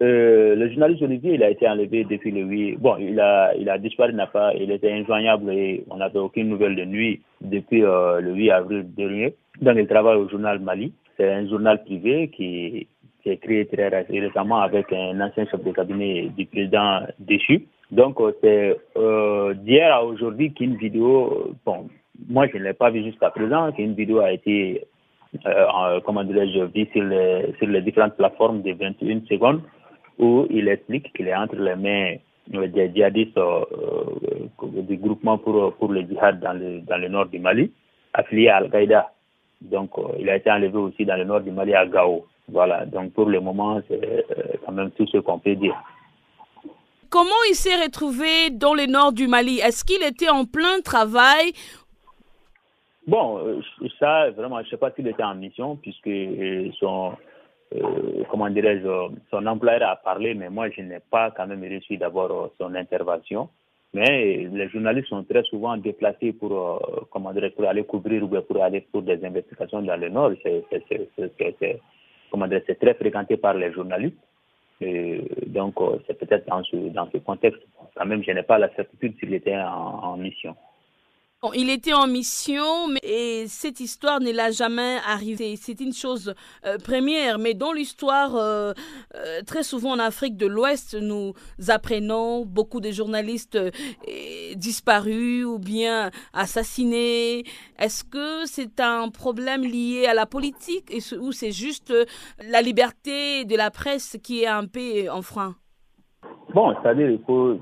euh, le journaliste Olivier, il a été enlevé depuis le 8. Bon, il a, il a disparu, n'a pas, il était injoignable et on n'avait aucune nouvelle de lui depuis euh, le 8 avril dernier. Donc, il travaille au journal Mali. C'est un journal privé qui, qui est créé très récemment avec un ancien chef de cabinet du président déchu. Donc, euh, c'est euh, d'hier à aujourd'hui qu'une vidéo, bon, moi je ne l'ai pas vu jusqu'à présent, qu'une vidéo a été, comment dirais-je, vue sur les, sur les différentes plateformes de 21 secondes où il explique qu'il est entre les mains des djihadistes euh, du groupement pour, pour le djihad dans le, dans le nord du Mali, affilié à Al-Qaïda. Donc, euh, il a été enlevé aussi dans le nord du Mali à Gao. Voilà, donc pour le moment, c'est euh, quand même tout ce qu'on peut dire. Comment il s'est retrouvé dans le nord du Mali? Est-ce qu'il était en plein travail? Bon, ça, vraiment, je ne sais pas s'il était en mission, puisque son, euh, comment dirais-je, son employeur a parlé, mais moi, je n'ai pas quand même reçu d'abord euh, son intervention. Mais les journalistes sont très souvent déplacés pour, euh, comment dirais pour aller couvrir ou pour aller pour des investigations dans le Nord. C'est, dire, très fréquenté par les journalistes. Et donc, c'est peut-être dans ce, dans ce contexte. Quand même, je n'ai pas la certitude s'il était en mission il était en mission, mais cette histoire ne l'a jamais arrivé. C'est une chose euh, première, mais dans l'histoire, euh, euh, très souvent en Afrique de l'Ouest, nous apprenons beaucoup de journalistes disparus ou bien assassinés. Est-ce que c'est un problème lié à la politique ou c'est juste la liberté de la presse qui est un peu en frein? Bon, c'est-à-dire il faut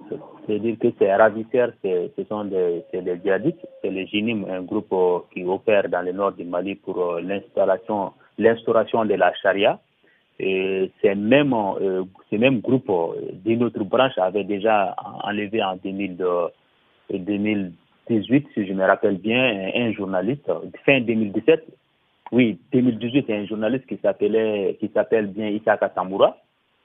c'est-à-dire que ces ravisseurs, ce sont des, des djihadistes, c'est le GINIM, un groupe euh, qui opère dans le nord du Mali pour euh, l'installation, l'instauration de la charia. Et ces mêmes, euh, ces mêmes groupes d'une autre branche avaient déjà enlevé en 2000, 2018, si je me rappelle bien, un journaliste, fin 2017. Oui, 2018, un journaliste qui s'appelait, qui s'appelle bien Issa Tamura.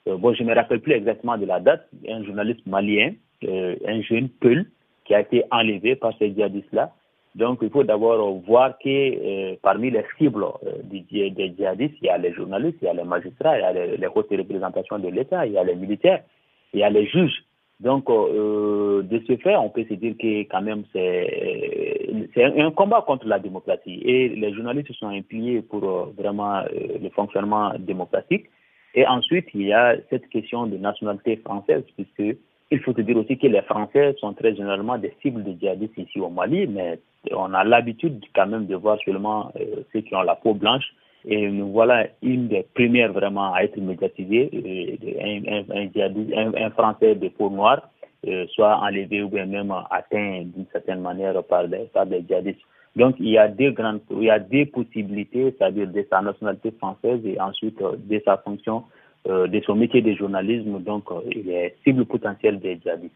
Bon, je ne me rappelle plus exactement de la date, un journaliste malien euh, un jeune Peul qui a été enlevé par ces djihadistes-là. Donc, il faut d'abord voir que euh, parmi les cibles euh, des, djihadistes, il y a les journalistes, il y a les magistrats, il y a les, les hautes représentations de l'État, il y a les militaires, il y a les juges. Donc, de ce fait, on peut se dire que quand même c'est un, un, combat contre la démocratie et les journalistes sont impliqués pour vraiment le fonctionnement démocratique. Et ensuite, il y a cette question de nationalité française puisque il faut te dire aussi que les Français sont très généralement des cibles de djihadistes ici au Mali, mais on a l'habitude quand même de voir seulement euh, ceux qui ont la peau blanche. Et nous voilà une des premières vraiment à être médiatisée, euh, un, un, Français de peau noire euh, soit enlevé ou bien même atteint d'une certaine manière par des djihadistes. Donc il y a deux grandes, il y a deux possibilités, c'est-à-dire de sa nationalité française et ensuite de sa fonction euh, de son métier de journalisme, donc euh, il est cible potentielle des djihadistes.